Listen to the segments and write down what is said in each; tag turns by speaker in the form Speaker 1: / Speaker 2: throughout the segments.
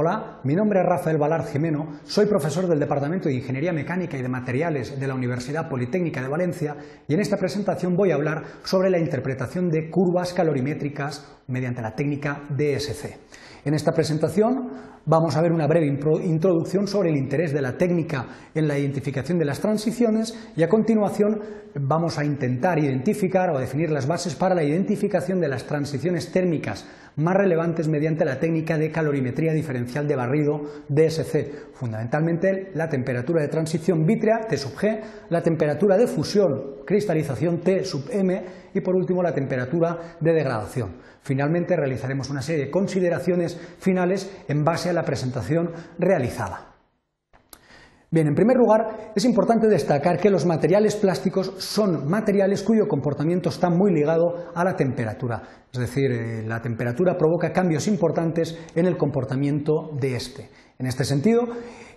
Speaker 1: Hola, mi nombre es Rafael Balard Jimeno, soy profesor del Departamento de Ingeniería Mecánica y de Materiales de la Universidad Politécnica de Valencia y en esta presentación voy a hablar sobre la interpretación de curvas calorimétricas mediante la técnica DSC. En esta presentación vamos a ver una breve introducción sobre el interés de la técnica en la identificación de las transiciones y a continuación vamos a intentar identificar o definir las bases para la identificación de las transiciones térmicas más relevantes mediante la técnica de calorimetría diferencial de barrido DSC, fundamentalmente la temperatura de transición vítrea T sub G, la temperatura de fusión cristalización T sub M y por último la temperatura de degradación. Finalmente realizaremos una serie de consideraciones finales en base a la presentación realizada. Bien, en primer lugar, es importante destacar que los materiales plásticos son materiales cuyo comportamiento está muy ligado a la temperatura. Es decir, eh, la temperatura provoca cambios importantes en el comportamiento de este. En este sentido,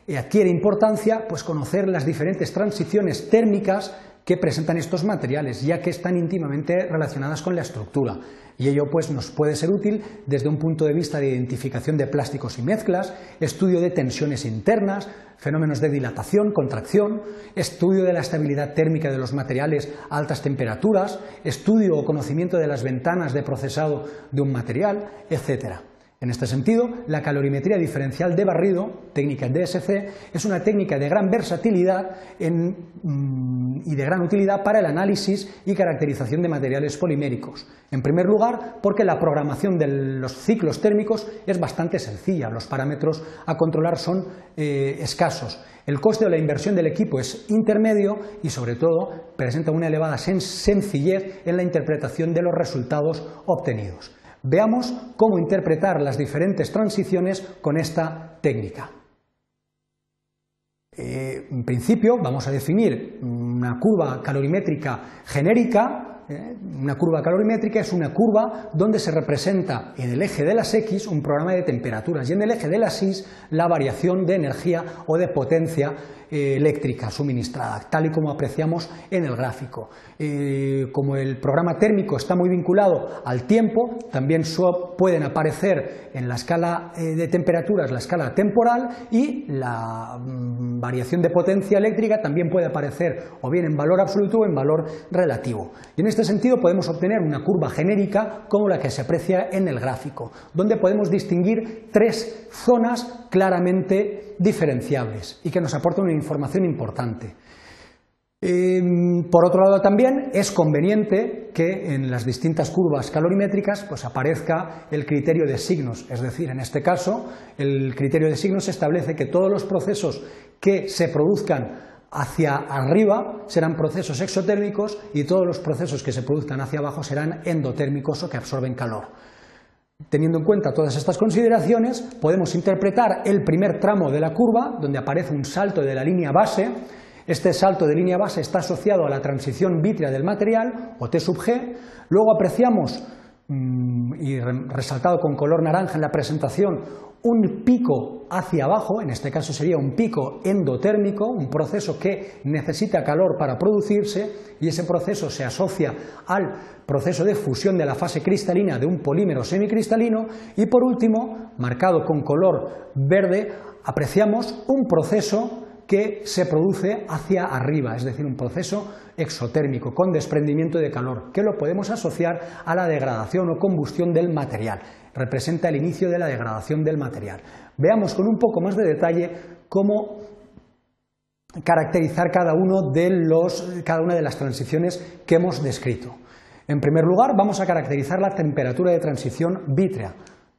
Speaker 1: eh, adquiere importancia pues, conocer las diferentes transiciones térmicas que presentan estos materiales, ya que están íntimamente relacionadas con la estructura. Y ello pues, nos puede ser útil desde un punto de vista de identificación de plásticos y mezclas, estudio de tensiones internas, fenómenos de dilatación, contracción, estudio de la estabilidad térmica de los materiales a altas temperaturas, estudio o conocimiento de las ventanas de procesado de un material, etc. En este sentido, la calorimetría diferencial de barrido, técnica DSC, es una técnica de gran versatilidad mm, y de gran utilidad para el análisis y caracterización de materiales poliméricos. En primer lugar, porque la programación de los ciclos térmicos es bastante sencilla, los parámetros a controlar son eh, escasos. El coste de la inversión del equipo es intermedio y, sobre todo, presenta una elevada sencillez en la interpretación de los resultados obtenidos. Veamos cómo interpretar las diferentes transiciones con esta técnica. Eh, en principio vamos a definir una curva calorimétrica genérica ¿eh? Una curva calorimétrica es una curva donde se representa en el eje de las X un programa de temperaturas y en el eje de las Y la variación de energía o de potencia eléctrica suministrada, tal y como apreciamos en el gráfico. Eh, como el programa térmico está muy vinculado al tiempo, también pueden aparecer en la escala de temperaturas la escala temporal y la mm, variación de potencia eléctrica también puede aparecer o bien en valor absoluto o en valor relativo. Y en este sentido podemos obtener una curva genérica como la que se aprecia en el gráfico, donde podemos distinguir tres zonas claramente diferenciables y que nos aportan una información importante. Em, por otro lado, también es conveniente que en las distintas curvas calorimétricas pues, aparezca el criterio de signos, es decir, en este caso, el criterio de signos establece que todos los procesos que se produzcan hacia arriba serán procesos exotérmicos y todos los procesos que se produzcan hacia abajo serán endotérmicos o que absorben calor. Teniendo en cuenta todas estas consideraciones, podemos interpretar el primer tramo de la curva, donde aparece un salto de la línea base. Este salto de línea base está asociado a la transición vítrea del material, o T sub G. Luego apreciamos y resaltado con color naranja en la presentación, un pico hacia abajo, en este caso sería un pico endotérmico, un proceso que necesita calor para producirse y ese proceso se asocia al proceso de fusión de la fase cristalina de un polímero semicristalino y por último, marcado con color verde, apreciamos un proceso que se produce hacia arriba, es decir, un proceso exotérmico con desprendimiento de calor, que lo podemos asociar a la degradación o combustión del material. Representa el inicio de la degradación del material. Veamos con un poco más de detalle cómo caracterizar cada, uno de los, cada una de las transiciones que hemos descrito. En primer lugar, vamos a caracterizar la temperatura de transición vítrea.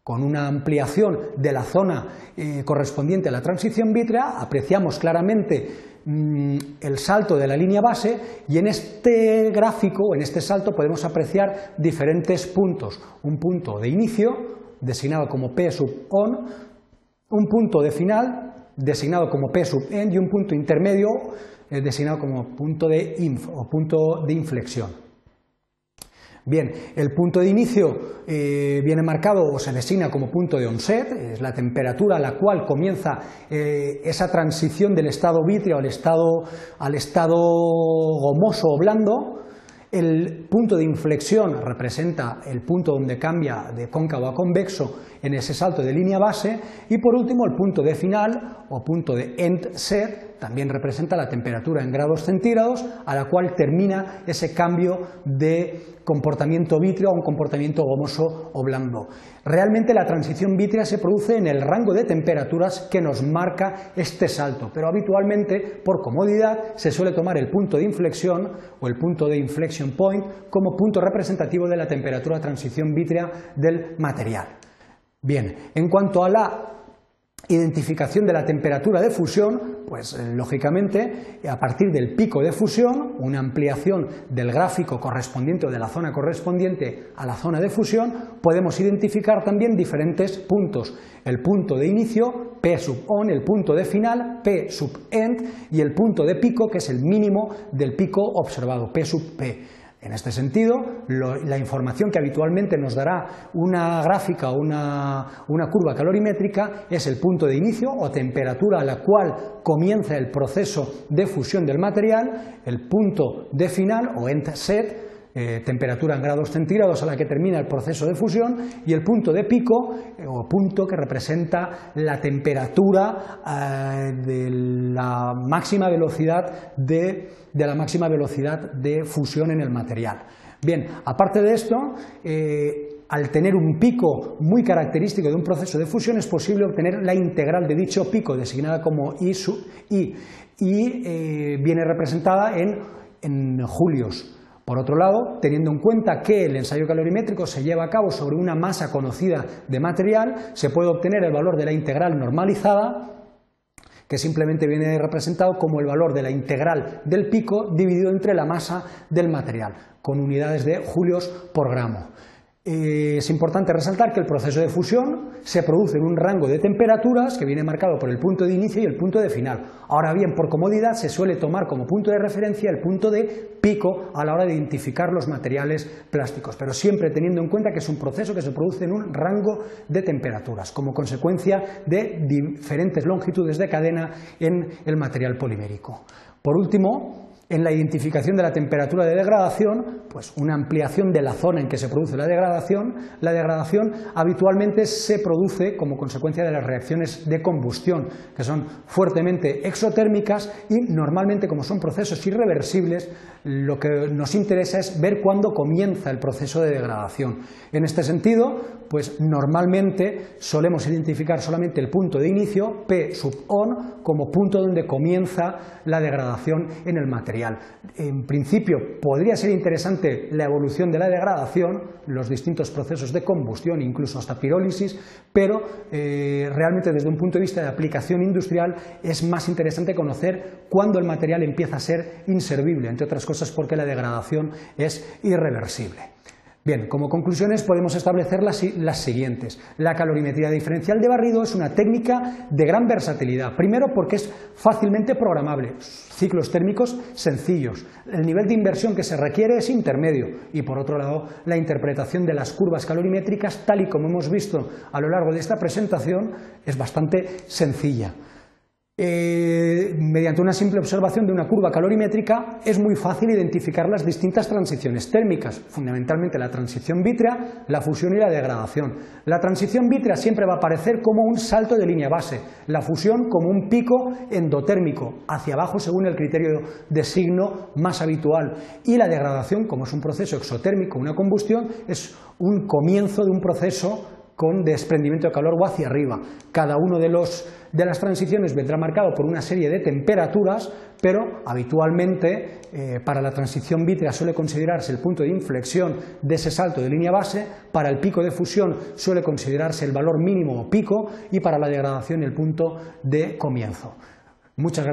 Speaker 1: Con una ampliación de la zona eh, correspondiente a la transición vítrea, apreciamos claramente mm, el salto de la línea base y en este gráfico, en este salto, podemos apreciar diferentes puntos. Un punto de inicio, designado como P sub on, un punto de final, designado como P sub end, y un punto intermedio, eh, designado como punto de inf o punto de inflexión. Bien, el punto de inicio eh, viene marcado o se designa como punto de onset, es la temperatura a la cual comienza eh, esa transición del estado vítreo al estado, al estado gomoso o blando. El punto de inflexión representa el punto donde cambia de cóncavo a convexo en ese salto de línea base y por último el punto de final o punto de end set también representa la temperatura en grados centígrados a la cual termina ese cambio de comportamiento vítreo a un comportamiento gomoso o blando. Realmente la transición vítrea se produce en el rango de temperaturas que nos marca este salto, pero habitualmente por comodidad se suele tomar el punto de inflexión o el punto de inflection point como punto representativo de la temperatura transición vítrea del material. Bien, en cuanto a la identificación de la temperatura de fusión, pues eh, lógicamente a partir del pico de fusión, una ampliación del gráfico correspondiente o de la zona correspondiente a la zona de fusión, podemos identificar también diferentes puntos. El punto de inicio, P sub on, el punto de final, P sub end, y el punto de pico, que es el mínimo del pico observado, P sub P. En este sentido, la información que habitualmente nos dará una gráfica o una, una, curva calorimétrica es el punto de inicio o temperatura a la cual comienza el proceso de fusión del material, el punto de final o end set, eh, temperatura en grados centígrados a la que termina el proceso de fusión y el punto de pico eh, o punto que representa la temperatura eh, de la máxima velocidad de, de, la máxima velocidad de fusión en el material. Bien, aparte de esto, al tener un pico muy característico de un proceso de fusión es posible obtener la integral de dicho pico designada como I, I y viene representada en, en julios. Por otro lado, teniendo en cuenta que el ensayo calorimétrico se lleva a cabo sobre una masa conocida de material, se puede obtener el valor de la integral normalizada, que simplemente viene representado como el valor de la integral del pico dividido entre la masa del material, con unidades de julios por gramo. Eh, es importante resaltar que el proceso de fusión se produce en un rango de temperaturas que viene marcado por el punto de inicio y el punto de final. Ahora bien, por comodidad se suele tomar como punto de referencia el punto de pico a la hora de identificar los materiales plásticos, pero siempre teniendo en cuenta que es un proceso que se produce en un rango de temperaturas, como consecuencia de diferentes longitudes de cadena en el material polimérico. Por último, en la identificación de la temperatura de degradación, pues una ampliación de la zona en que se produce la degradación. La degradación habitualmente se produce como consecuencia de las reacciones de combustión, que son fuertemente exotérmicas y normalmente como son procesos irreversibles, lo que nos interesa es ver cuándo comienza el proceso de degradación. En este sentido, pues normalmente solemos identificar solamente el punto de inicio, P sub on, como punto donde comienza la degradación en el material. En principio podría ser interesante la evolución de la degradación, los distintos procesos de combustión, incluso hasta pirólisis, pero eh, realmente desde un punto de vista de aplicación industrial es más interesante conocer cuándo el material empieza a ser inservible, entre otras cosas porque la degradación es irreversible. Bien, como conclusiones podemos establecer las, siguientes. La calorimetría diferencial de barrido es una técnica de gran versatilidad. Primero porque es fácilmente programable, ciclos térmicos sencillos. El nivel de inversión que se requiere es intermedio. Y por otro lado, la interpretación de las curvas calorimétricas, tal y como hemos visto a lo largo de esta presentación, es bastante sencilla. Eh, mediante una simple observación de una curva calorimétrica es muy fácil identificar las distintas transiciones térmicas, fundamentalmente la transición vítrea, la fusión y la degradación. La transición vítrea siempre va a aparecer como un salto de línea base, la fusión como un pico endotérmico, hacia abajo según el criterio de signo más habitual, y la degradación, como es un proceso exotérmico, una combustión, es un comienzo de un proceso con desprendimiento de calor o hacia arriba. Cada uno de, los, de las transiciones vendrá marcado por una serie de temperaturas, pero habitualmente eh, para la transición vítrea suele considerarse el punto de inflexión de ese salto de línea base, para el pico de fusión suele considerarse el valor mínimo o pico y para la degradación el punto de comienzo. Muchas